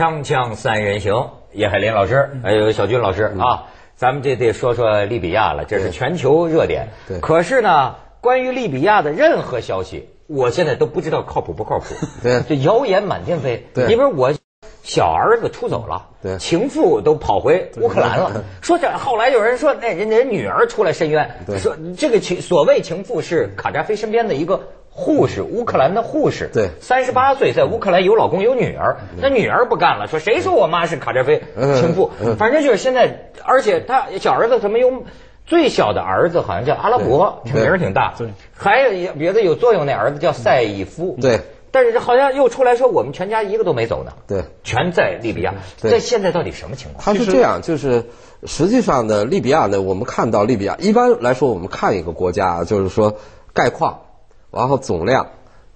锵锵三人行，叶海林老师，还有小军老师啊，咱们这得说说利比亚了，这是全球热点。对可是呢，关于利比亚的任何消息，我现在都不知道靠谱不靠谱。对 这谣言满天飞。对因为我小儿子出走了，对情妇都跑回乌克兰了。说这后来有人说，那人家女儿出来申冤，对说这个情所谓情妇是卡扎菲身边的一个。护士，乌克兰的护士，对三十八岁，在乌克兰有老公有女儿，那女儿不干了，说谁说我妈是卡扎菲嗯情妇？嗯反正就是现在，而且他小儿子怎么有最小的儿子，好像叫阿拉伯，这名儿挺大。对，还有一别的有作用那儿子叫赛义夫。对，但是好像又出来说我们全家一个都没走呢。对，全在利比亚。对这现在到底什么情况？他是这样，就是实际上呢，利比亚呢，我们看到利比亚，一般来说，我们看一个国家啊，就是说概况，然后总量、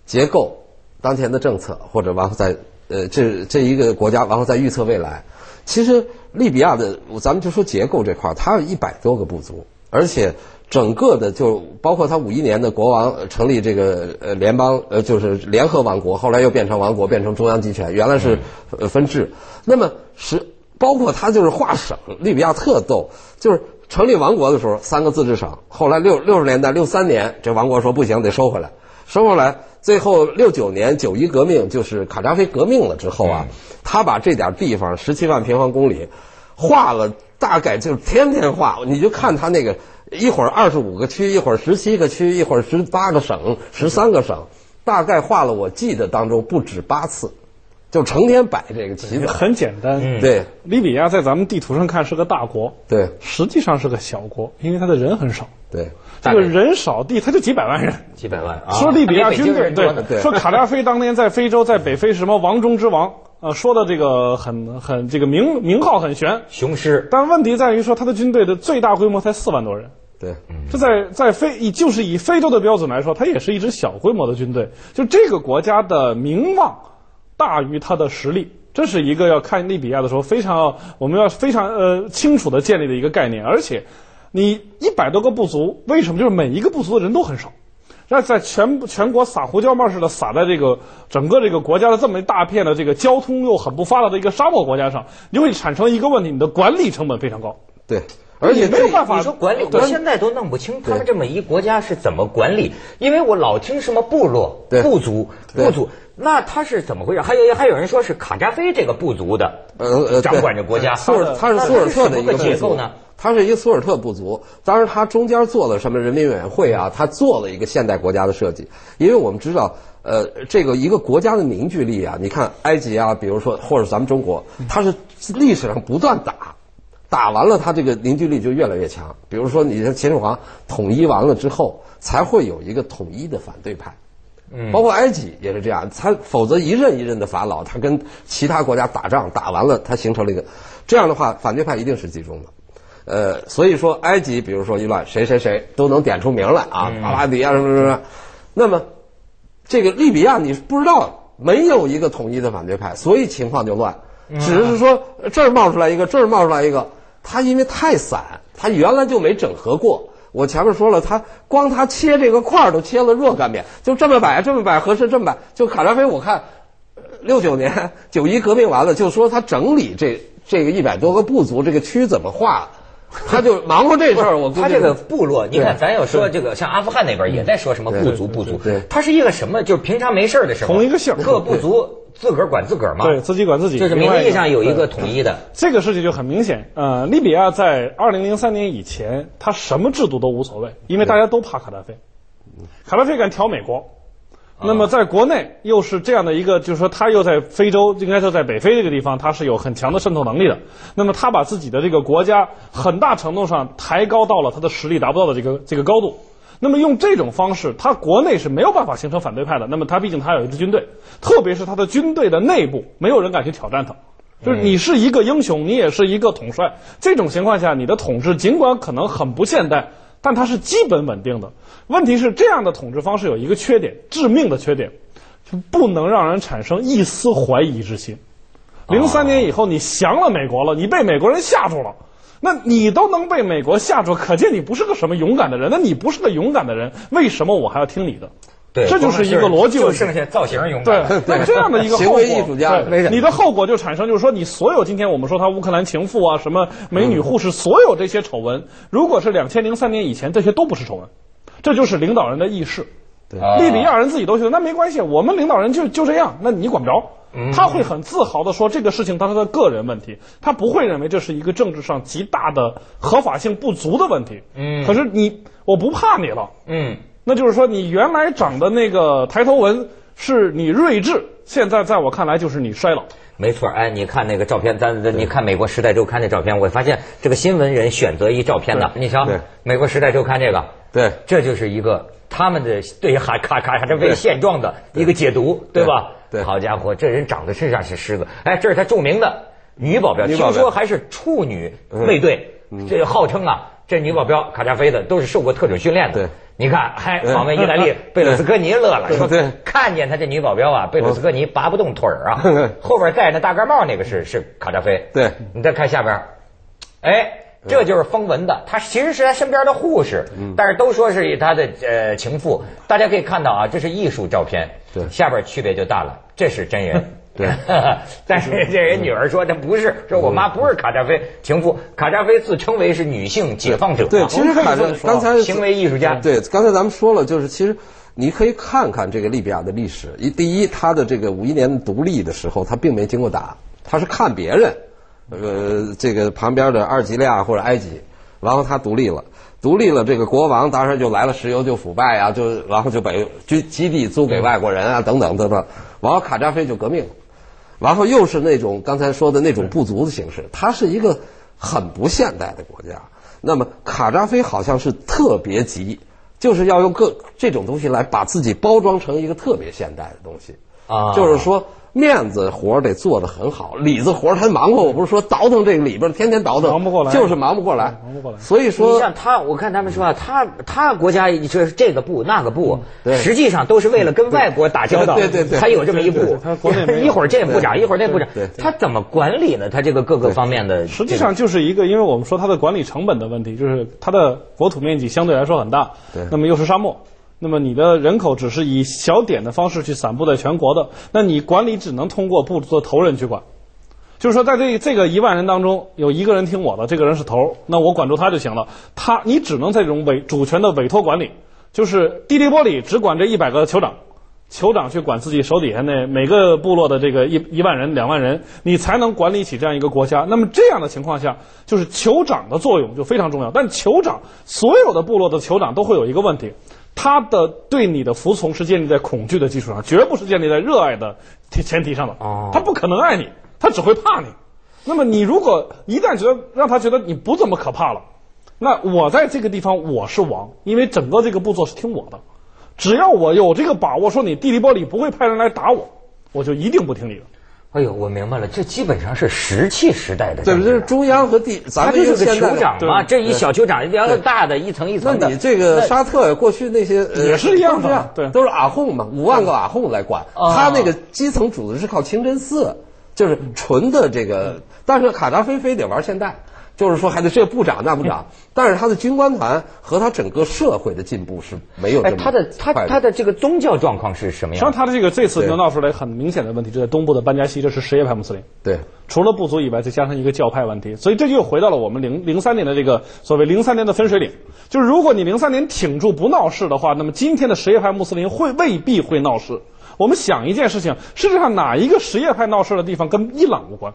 结构、当前的政策，或者然后在呃这这一个国家，然后再预测未来。其实利比亚的，咱们就说结构这块儿，它有一百多个部族，而且整个的就包括它五一年的国王成立这个呃联邦呃就是联合王国，后来又变成王国，变成中央集权，原来是呃分治。那么是包括它就是划省，利比亚特逗，就是成立王国的时候三个自治省，后来六六十年代六三年这王国说不行得收回来，收回来，最后六九年九一革命就是卡扎菲革命了之后啊，他把这点地方十七万平方公里划了，大概就是天天划，你就看他那个一会儿二十五个区，一会儿十七个区，一会儿十八个省，十三个省，大概划了我记得当中不止八次，就成天摆这个旗子。很简单。嗯对利比亚在咱们地图上看是个大国，对实际上是个小国，因为它的人很少。对这个人少地，它就几百万人。几百万啊！说利比亚军队对说卡扎菲当年在非洲，在北非什么王中之王，呃，说的这个很很这个名名号很悬，雄狮。但问题在于说他的军队的最大规模才四万多人。对这在在非以就是以非洲的标准来说，它也是一支小规模的军队。就这个国家的名望大于它的实力，这是一个要看利比亚的时候非常我们要非常呃清楚的建立的一个概念。而且，你一百多个部族，为什么就是每一个部族的人都很少？那在全全国撒胡椒面似的撒在这个整个这个国家的这么一大片的这个交通又很不发达的一个沙漠国家上，你会产生一个问题：你的管理成本非常高。对，而且没有办法你说管理，我现在都弄不清他们这么一国家是怎么管理，因为我老听什么部落、对部族、对部族，那他是怎么回事？还有还有人说是卡扎菲这个部族的，呃呃，掌管着国家。苏尔他是苏尔特的一个结构呢？他是一个苏尔特部族，当然他中间做了什么人民委员会啊，他做了一个现代国家的设计，因为我们知道，呃，这个一个国家的凝聚力啊，你看埃及啊，比如说或者咱们中国，它是历史上不断打。打完了，他这个凝聚力就越来越强。比如说，你像秦始皇统一完了之后，才会有一个统一的反对派。嗯，包括埃及也是这样，他否则一任一任的法老，他跟其他国家打仗，打完了，他形成了一个这样的话，反对派一定是集中的。呃，所以说埃及，比如说一乱，谁谁谁都能点出名来啊，阿拉比啊什么什么。那么这个利比亚你不知道，没有一个统一的反对派，所以情况就乱。只是说这儿冒出来一个，这儿冒出来一个，他因为太散，他原来就没整合过。我前面说了，他光他切这个块儿都切了若干遍，就这么摆，这么摆合适，这么摆。就卡扎菲，我看六九年九一革命完了，就说他整理这这个一百多个部族，这个区怎么划，他就忙活这事儿。我估计他这个部落，你看，咱要说这个，像阿富汗那边也在说什么部族部族对，它是一个什么？就是平常没事儿的时候，同一个姓各部族自个儿管自个儿嘛，对，自己管自己。就是名义上有一个统一的。这个事情就很明显，呃，利比亚在二零零三年以前，他什么制度都无所谓，因为大家都怕卡扎菲，卡扎菲敢挑美国，那么在国内又是这样的一个，就是说他又在非洲，应该说在北非这个地方，他是有很强的渗透能力的。那么他把自己的这个国家很大程度上抬高到了他的实力达不到的这个这个高度。那么用这种方式，他国内是没有办法形成反对派的。那么他毕竟他有一支军队，特别是他的军队的内部，没有人敢去挑战他。就是你是一个英雄，你也是一个统帅。这种情况下，你的统治尽管可能很不现代，但它是基本稳定的。问题是，这样的统治方式有一个缺点，致命的缺点，就不能让人产生一丝怀疑之心。零三年以后，你降了美国了，你被美国人吓住了。那你都能被美国吓住，可见你不是个什么勇敢的人。那你不是个勇敢的人，为什么我还要听你的？对，这就是一个逻辑问题。就剩下造型勇对敢对。，那这样的一个 后行果，为艺术家对你的后果就产生，就是说，你所有今天我们说他乌克兰情妇啊，什么美女护士，所有这些丑闻，如果是两千零三年以前，这些都不是丑闻，这就是领导人的意识。对利比亚人自己都觉得那没关系，我们领导人就就这样，那你管不着。嗯。他会很自豪的说这个事情他是他的个人问题，他不会认为这是一个政治上极大的合法性不足的问题。嗯。可是你我不怕你了，嗯，那就是说你原来长的那个抬头纹是你睿智，现在在我看来就是你衰老。没错。哎，你看那个照片，咱咱你看美国《时代周刊》这照片，我发现这个新闻人选择一照片呢，你瞧对，美国《时代周刊》这个，对。这就是一个他们的对于卡卡卡这为现状的一个解读，对。吧？对好家伙，这人长得身上是狮子。哎，这是他著名的女保镖，听说还是处女卫队，这号称啊，这女保镖卡扎菲的都是受过特种训练的。对。你看，还访问意大利 贝鲁斯科尼乐了，说对。看见他这女保镖啊，贝鲁斯科尼拔不动腿儿啊，后边戴着大盖帽那个是是卡扎菲。对。你再看下边，哎，这就是封文的，他其实是他身边的护士，但是都说是他的呃情妇。大家可以看到啊，这是艺术照片，对下边区别就大了，这是真人。对，但是这人女儿说这不是，说我妈不是卡扎菲情妇，卡扎菲自称为是女性解放者。对，其实卡扎刚才行为艺术家。对，刚才咱们说了，就是其实你可以看看这个利比亚的历史。一第一，他的这个五一年独立的时候，他并没经过打，他是看别人，呃，这个旁边的阿尔及利亚或者埃及，然后他独立了。独立了，这个国王当然就来了，石油就腐败啊，就然后就把基基地租给外国人啊，等等等等。然后卡扎菲就革命了，然后又是那种刚才说的那种部族的形式，它是一个很不现代的国家。那么卡扎菲好像是特别急，就是要用各这种东西来把自己包装成一个特别现代的东西啊就是说面子活儿得做得很好，里子活儿他忙活，我不是说倒腾这个里边儿，天天倒腾，忙不过来。就是忙不过来，忙不过来。所以说像他，我看他们说啊，他他国家这这个部那个部，实际上都是为了跟外国打交道，对对对他有这么一部。他国内没，一会儿这部长，一会儿那部长他怎么管理呢？他这个各个方面的，实际上就是一个，因为我们说他的管理成本的问题，就是他的国土面积相对来说很大，对。那么又是沙漠，那么你的人口只是以小点的方式去散布在全国的，那你管理只能通过部的头人去管。就是说，在这这个一万人当中，有一个人听我的，这个人是头，那我管住他就行了。他，你只能在这种委主权的委托管理，就是蒂利波里只管这一百个酋长，酋长去管自己手底下那每个部落的这个一一万人、两万人，你才能管理起这样一个国家。那么这样的情况下，就是酋长的作用就非常重要。但酋长所有的部落的酋长都会有一个问题，他的对你的服从是建立在恐惧的基础上，绝不是建立在热爱的前前提上的。哦他不可能爱你，他只会怕你。那么你如果一旦觉得让他觉得你不怎么可怕了，那我在这个地方我是王，因为整个这个部落是听我的。只要我有这个把握，说你地利波里不会派人来打我，我就一定不听你的。哎呦，我明白了，这基本上是石器时代的对，这是中央和地，咱们他就是个酋长嘛，这一小酋长，两个大的一层一层的。那你这个沙特过去那些呃也是一样的都这样，对都是阿訇嘛，五万个阿訇来管，啊他那个基层组织是靠清真寺，就是纯的这个，但是卡扎菲非得玩现代。就是说，还得这部长那部长，但是他的军官团和他整个社会的进步是没有这哎，么他的他快他的这个宗教状况是什么样实际上，？他的这个这次就闹出来很明显的问题，就在东部的班加西，这是什叶派穆斯林。对除了部族以外，再加上一个教派问题，所以这就又回到了我们零零三年的这个所谓零三年的分水岭。就是如果你零三年挺住不闹事的话，那么今天的什叶派穆斯林会未必会闹事。我们想一件事情，世界上哪一个什叶派闹事的地方跟伊朗无关？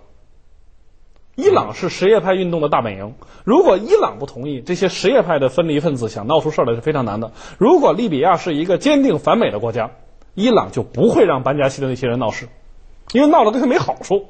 伊朗是什叶派运动的大本营。如果伊朗不同意，这些什叶派的分离分子想闹出事儿来是非常难的。如果利比亚是一个坚定反美的国家，伊朗就不会让班加西的那些人闹事，因为闹了对他没好处。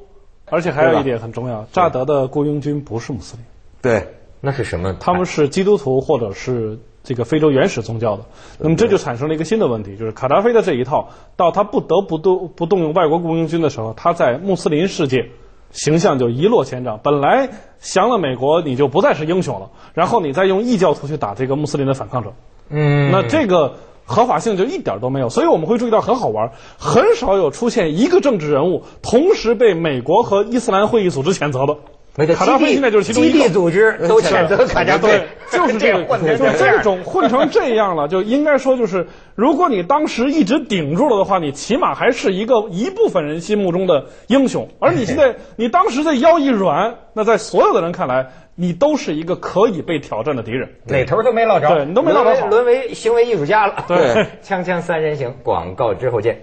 而且还有一点很重要，扎德的雇佣军不是穆斯林，对那是什么？他们是基督徒或者是这个非洲原始宗教的。那么这就产生了一个新的问题，就是卡扎菲的这一套，到他不得不动不动用外国雇佣军的时候，他在穆斯林世界形象就一落千丈。本来降了美国，你就不再是英雄了，然后你再用异教徒去打这个穆斯林的反抗者，嗯，那这个合法性就一点都没有。所以我们会注意到很好玩，很少有出现一个政治人物同时被美国和伊斯兰会议组织谴责的。没错，卡扎菲现在就是其中一个基地组织都选择卡扎菲对，，就是这个，混就成这种混成这样了，就应该说就是，如果你当时一直顶住了的话，你起码还是一个一部分人心目中的英雄。而你现在，你当时的腰一软，那在所有的人看来，你都是一个可以被挑战的敌人。哪头都没落着，对你都没落着好沦为沦为行为艺术家了。对锵锵三人行，广告之后见。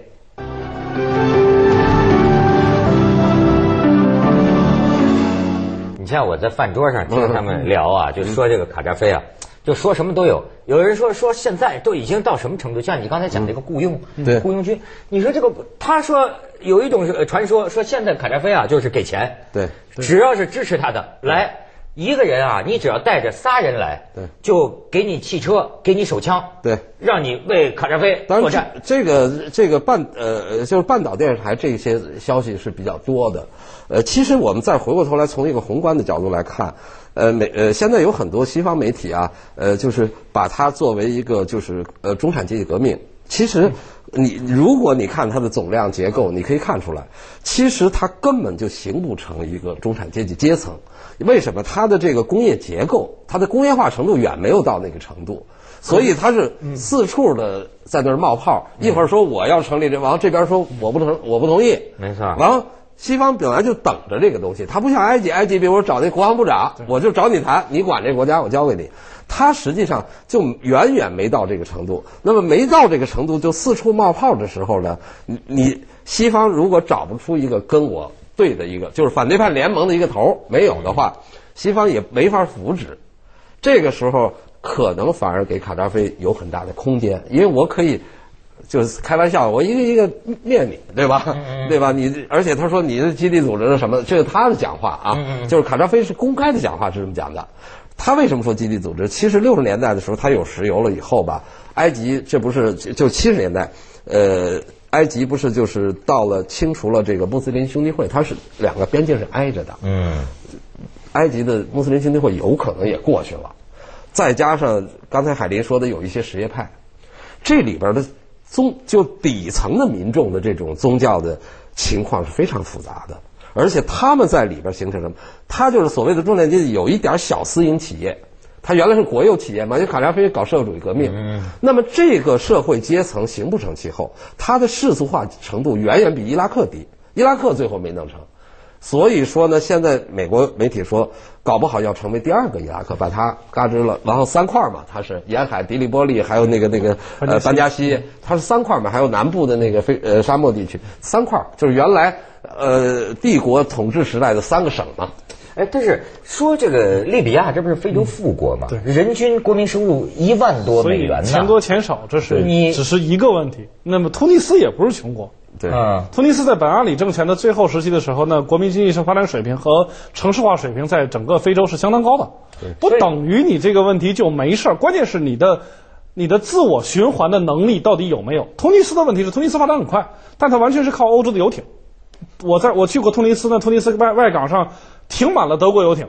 像我在饭桌上听他们聊啊，就说这个卡扎菲啊，就说什么都有。有人说说现在都已经到什么程度？像你刚才讲这个雇佣，对雇佣军，你说这个，他说有一种传说，说现在卡扎菲啊就是给钱，对，只要是支持他的来。一个人啊，你只要带着仨人来，对就给你汽车，给你手枪，对，让你为卡扎菲当作战。这，这个这个半呃，就是半岛电视台这些消息是比较多的。呃，其实我们再回过头来，从一个宏观的角度来看，呃，美呃，现在有很多西方媒体啊，呃，就是把它作为一个就是呃中产阶级革命。其实你如果你看它的总量结构，你可以看出来，其实它根本就形不成一个中产阶级阶层。为什么？它的这个工业结构，它的工业化程度远没有到那个程度。所以他是四处的在那儿冒泡，一会儿说我要成立这，完了这边说我不成，我不同意，没错完了，西方本来就等着这个东西，他不像埃及，埃及比如我找那国防部长，我就找你谈，你管这国家，我交给你。他实际上就远远没到这个程度。那么没到这个程度就四处冒泡的时候呢，你你西方如果找不出一个跟我对的一个，就是反对派联盟的一个头儿没有的话，西方也没法扶植。这个时候可能反而给卡扎菲有很大的空间，因为我可以就是开玩笑，我一个一个灭你，对吧？对吧？你而且他说你的基地组织是什么，这是他的讲话啊，就是卡扎菲是公开的讲话是这么讲的。他为什么说基地组织？其实六十年代的时候，他有石油了以后吧，埃及这不是就就七十年代，呃，埃及不是就是到了清除了这个穆斯林兄弟会，它是两个边境是挨着的，嗯，埃及的穆斯林兄弟会有可能也过去了，再加上刚才海林说的有一些什叶派，这里边的宗就底层的民众的这种宗教的情况是非常复杂的，而且他们在里边形成什么？他就是所谓的中产阶级有一点小私营企业。他原来是国有企业嘛，因为卡扎菲搞社会主义革命，那么这个社会阶层形不成气候，它的世俗化程度远远比伊拉克低，伊拉克最后没弄成，所以说呢，现在美国媒体说，搞不好要成为第二个伊拉克，把它嘎吱了，然后三块嘛，它是沿海迪利波利，还有那个那个呃班加西，它是三块嘛，还有南部的那个非呃沙漠地区，三块就是原来呃帝国统治时代的三个省嘛。哎，但是说这个利比亚这不是非洲富国吗？对人均国民收入一万多美元呢。钱多钱少，这是你只是一个问题。那么突尼斯也不是穷国。对，嗯，突尼斯在本阿里政权的最后时期的时候呢，国民经济发展水平和城市化水平在整个非洲是相当高的，不等于你这个问题就没事儿。关键是你的你的自我循环的能力到底有没有？突尼斯的问题是突尼斯发展很快，但它完全是靠欧洲的游艇。我在我去过突尼斯呢，突尼斯外外港上停满了德国游艇，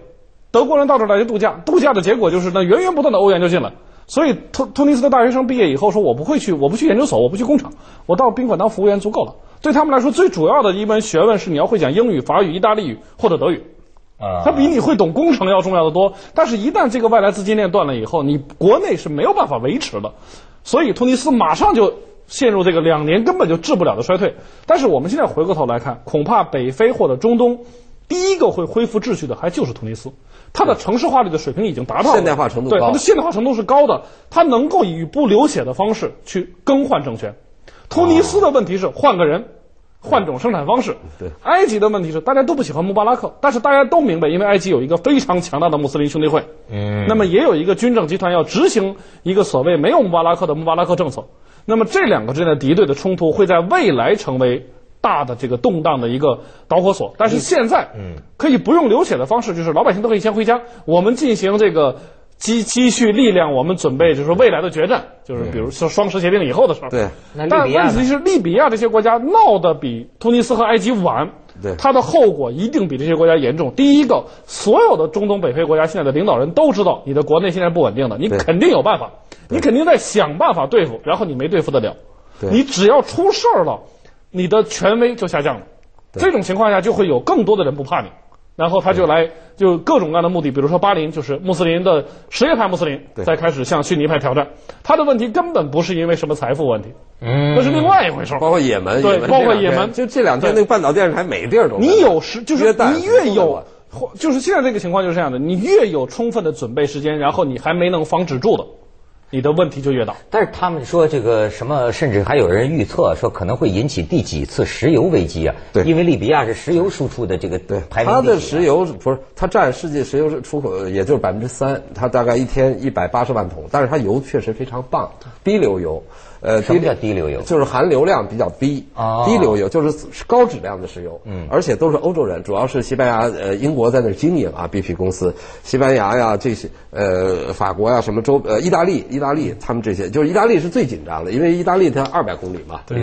德国人到这儿来度假，度假的结果就是那源源不断的欧元就进来。所以突突尼斯的大学生毕业以后说我不会去，我不去研究所，我不去工厂，我到宾馆当服务员足够了。对他们来说，最主要的一门学问是你要会讲英语、法语、意大利语或者德语。啊，它比你会懂工程要重要的多。但是，一旦这个外来资金链断了以后，你国内是没有办法维持的。所以，突尼斯马上就陷入这个两年根本就治不了的衰退。但是，我们现在回过头来看，恐怕北非或者中东，第一个会恢复秩序的还就是突尼斯。它的城市化率的水平已经达到了现代化程度对它的现代化程度是高的，它能够以不流血的方式去更换政权。突尼斯的问题是换个人，换种生产方式。对埃及的问题是大家都不喜欢穆巴拉克，但是大家都明白，因为埃及有一个非常强大的穆斯林兄弟会，嗯，那么也有一个军政集团要执行一个所谓没有穆巴拉克的穆巴拉克政策。那么这两个之间的敌对的冲突会在未来成为大的这个动荡的一个导火索。但是现在，嗯，可以不用流血的方式，就是老百姓都可以先回家，我们进行这个积积蓄力量，我们准备就是未来的决战，就是比如说双十协定以后的事儿。对。但问题是，利比亚这些国家闹得比突尼斯和埃及晚，对。它的后果一定比这些国家严重。第一个，所有的中东北非国家现在的领导人都知道，你的国内现在不稳定的，你肯定有办法，你肯定在想办法对付，然后你没对付得了，对。你只要出事儿了，你的权威就下降了。这种情况下，就会有更多的人不怕你。然后他就来就各种各样的目的，比如说巴林就是穆斯林的什叶派穆斯林在开始向逊尼派挑战，他的问题根本不是因为什么财富问题，嗯。那是另外一回事儿。包括也门，对也包括也门。就这两天那个半岛电视台每地儿都在你有时就是你越有就是现在这个情况就是这样的，你越有充分的准备时间，然后你还没能防止住的，你的问题就越大。但是他们说这个什么，甚至还有人预测说可能会引起第几次石油危机啊？对因为利比亚是石油输出的这个对，排名它的石油不是它占世界石油出口也就是百分之三，它大概一天一百八十万桶，但是它油确实非常棒，低流油。呃，什么叫低流油就是含流量比较低。哦低流油就是高质量的石油，嗯，而且都是欧洲人，主要是西班牙、呃英国在那儿经营啊，BP 公司，西班牙呀这些，呃法国呀什么州，呃意大利，意大利他们这些，就是意大利是最紧张的，因为意大利它二百公里嘛，对，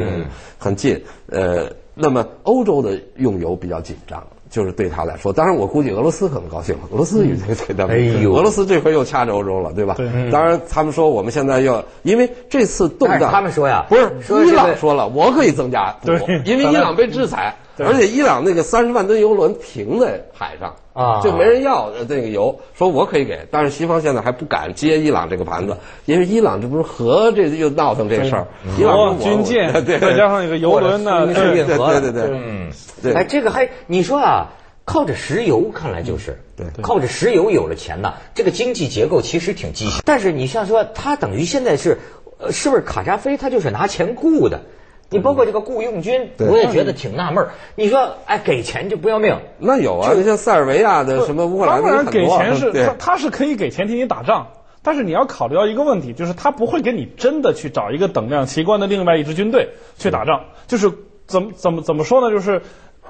很近，呃，那么欧洲的用油比较紧张。就是对他来说，当然我估计俄罗斯可能高兴了，俄罗斯也对对他们，哎呦。俄罗斯这回又掐着欧洲了，对吧？对。当然他们说我们现在要，因为这次动荡，他们说呀不是伊说这个朗说了，我可以增加对，因为伊朗被制裁，而且伊朗那个三十万吨油轮停在海上啊。就没人要呃这个油，说我可以给，但是西方现在还不敢接伊朗这个盘子，因为伊朗这不是核这又闹腾这事儿，伊朗军舰，对再加上一个油轮呢，对运河对对。对对嗯，对哎，这个还你说啊，靠着石油，看来就是对，靠着石油有了钱呐，这个经济结构其实挺畸形。但是你像说，他等于现在是，呃，是不是卡扎菲他就是拿钱雇的？你包括这个雇佣军，对我也觉得挺纳闷儿。你说，哎，给钱就不要命，那有啊，像塞尔维亚的什么乌克兰当然给钱是他他是可以给钱替你打仗，但是你要考虑到一个问题，就是他不会给你真的去找一个等量齐观的另外一支军队去打仗，就是怎么怎么怎么说呢？就是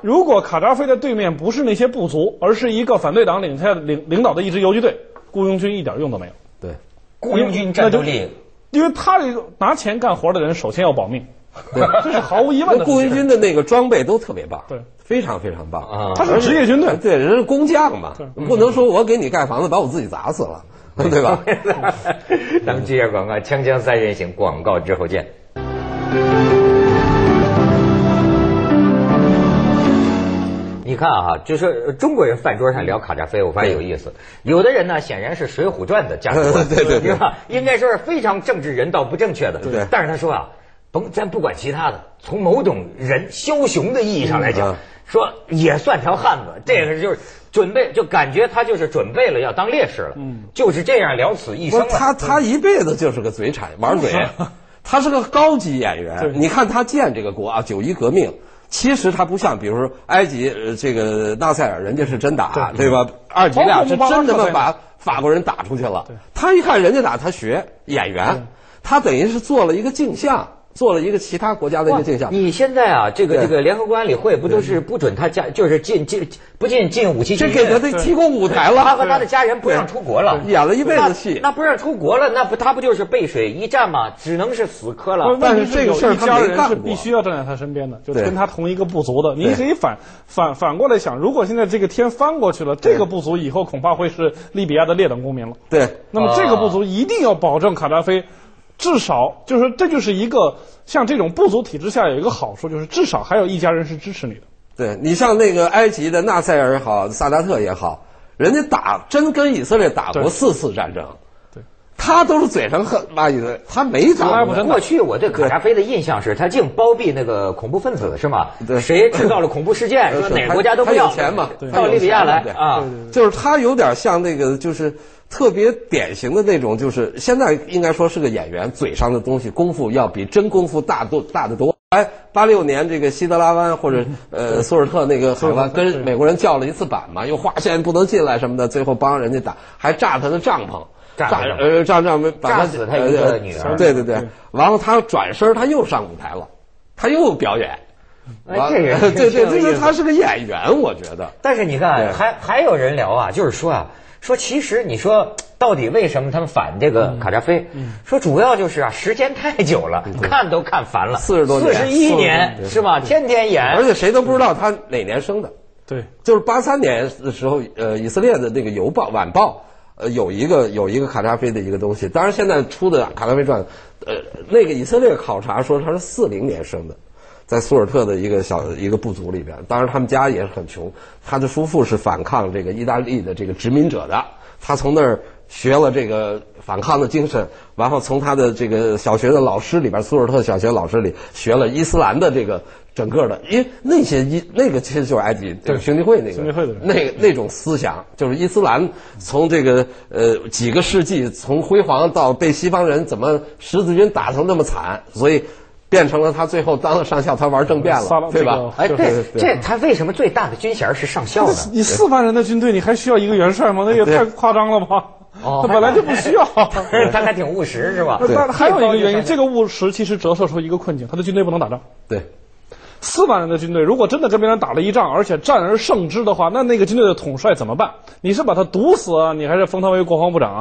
如果卡扎菲的对面不是那些部族，而是一个反对党领下领领导的一支游击队，雇佣军一点用都没有，对。雇佣军战斗力。因为他这个拿钱干活的人首先要保命，这是毫无疑问的。那雇佣军的那个装备都特别棒，对，非常非常棒啊他是职业军队，对，人是工匠嘛，不能说我给你盖房子，把我自己砸死了，对吧？咱们接下广告，锵锵三人行，广告之后见。你看啊，就是中国人饭桌上聊卡扎菲，我发现有意思。有的人呢，显然是《水浒传》的家族，对对对吧？应该说是非常政治人道不正确的。对但是他说啊，甭咱不管其他的，从某种人枭雄的意义上来讲，嗯说也算条汉子。这个就是准备，就感觉他就是准备了要当烈士了，嗯，就是这样了此一生了。他他一辈子就是个嘴馋玩嘴，他是个高级演员。你看他建这个国啊，九一革命。其实他不像，比如说埃及呃这个纳赛尔，人家是真打，对吧？阿尔及利亚是真他妈把法国人打出去了。他一看人家打，他学演员，他等于是做了一个镜像。做了一个其他国家的一个镜像。你现在啊，这个这个联合国安理会不都是不准他家，就是进进不进进武器这禁运给他提供舞台了，他和他的家人不让出国了，演了一辈子戏。那。不让出国了，那不他不就是背水一战吗？只能是死磕了。但是这个事儿他一家人是必须要站在他身边的，就对跟他同一个部族的。你可以反反反过来想，如果现在这个天翻过去了，这个部族以后恐怕会是利比亚的劣等公民了。对，那么这个部族一定要保证卡扎菲，至少就是这就是一个像这种部族体制下有一个好处，就是至少还有一家人是支持你的。对你像那个埃及的纳赛尔也好，萨达特也好，人家打真跟以色列打过四次战争，对，他都是嘴上恨骂以色列，他没打过去我对卡扎菲的印象是他净包庇那个恐怖分子是吗？对谁制造了恐怖事件，说哪个国家都不要，他有钱嘛对到利比亚来对啊。就是他有点像那个，就是特别典型的那种，就是现在应该说是个演员，嘴上的东西功夫要比真功夫大多大得多。哎，八六年这个西德拉湾或者呃苏尔特那个海湾跟美国人叫了一次板嘛，又划线不能进来什么的，最后帮人家打，还炸他的帐篷。炸呃炸帐篷，把炸死他一个女儿对对对，完了他转身他又上舞台了，他又表演。哎这人对对，挺有意思这是他是个演员，我觉得。但是你看，对还还有人聊啊，就是说啊，说其实你说到底为什么他们反这个卡扎菲？说主要就是啊，时间太久了，看都看烦了，四十多年四十一年是吧？天天演，而且谁都不知道他哪年生的。对，就是八三年的时候，呃，以色列的那个邮报晚报，呃，有一个有一个卡扎菲的一个东西。当然，现在出的卡扎菲传，呃，那个以色列考察说他是四零年生的，在苏尔特的一个小一个部族里边。当然，他们家也是很穷。他的叔父是反抗这个意大利的这个殖民者的，他从那儿学了这个反抗的精神，然后从他的这个小学的老师里边，苏尔特小学老师里学了伊斯兰的这个。整个的，因为那些伊那个其实就是埃及对兄弟会那个兄弟会的那那种思想，就是伊斯兰从这个呃几个世纪从辉煌到被西方人怎么十字军打成那么惨，所以变成了他最后当了上校，他玩政变了，对吧？哎，对，这他为什么最大的军衔是上校呢？你四万人的军队，你还需要一个元帅吗？那也太夸张了吧？哦，他本来就不需要，他还挺务实，是吧？但还有一个原因，这个务实其实折射出一个困境，他的军队不能打仗。对。四万人的军队，如果真的跟别人打了一仗，而且战而胜之的话，那那个军队的统帅怎么办？你是把他毒死啊，你还是封他为国防部长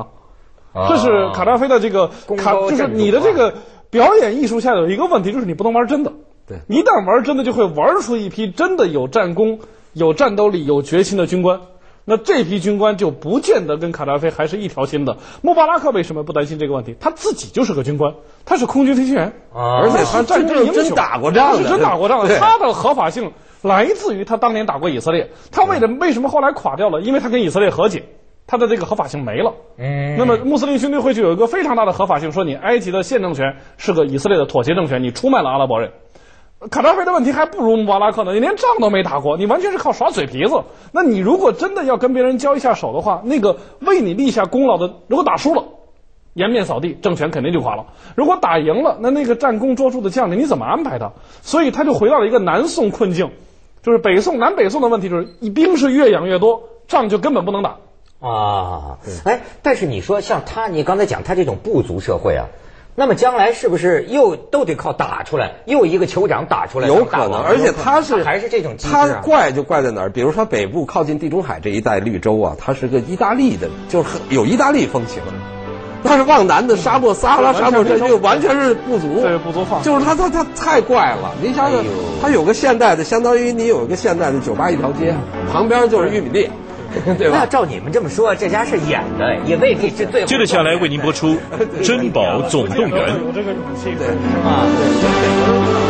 啊？这是卡扎菲的这个卡，就是你的这个表演艺术下有一个问题，就是你不能玩真的。对，一旦玩真的，就会玩出一批真的有战功、有战斗力、有决心的军官。那这批军官就不见得跟卡扎菲还是一条心的。穆巴拉克为什么不担心这个问题？他自己就是个军官，他是空军飞行员，而且他战争英雄，真打过仗，是真打过仗。他的合法性来自于他当年打过以色列。他为什么为什么后来垮掉了？因为他跟以色列和解，他的这个合法性没了。嗯。那么穆斯林兄弟会就有一个非常大的合法性，说你埃及的现政权是个以色列的妥协政权，你出卖了阿拉伯人。卡扎菲的问题还不如穆巴拉克呢，你连仗都没打过，你完全是靠耍嘴皮子。那你如果真的要跟别人交一下手的话，那个为你立下功劳的，如果打输了，颜面扫地，政权肯定就垮了；如果打赢了，那那个战功卓著的将领你怎么安排他？所以他就回到了一个南宋困境，就是北宋南北宋的问题，就是兵是越养越多，仗就根本不能打。啊，哎，但是你说像他，你刚才讲他这种部族社会啊。那么将来是不是又都得靠打出来？又一个酋长打出来？有可能，而且他是还是这种机制啊？他怪就怪在哪儿？比如说北部靠近地中海这一带绿洲啊，它是个意大利的，就是有意大利风情。但是往南的沙漠撒哈拉沙漠这就完全是不足，对部族化，就是他他他太怪了。你想想，他有个现代的，相当于你有一个现代的酒吧一条街，旁边就是玉米地。那照你们这么说，这家是演的，也未必是最。接着下来为您播出《珍宝总动员》。有这个武器，对，是吧？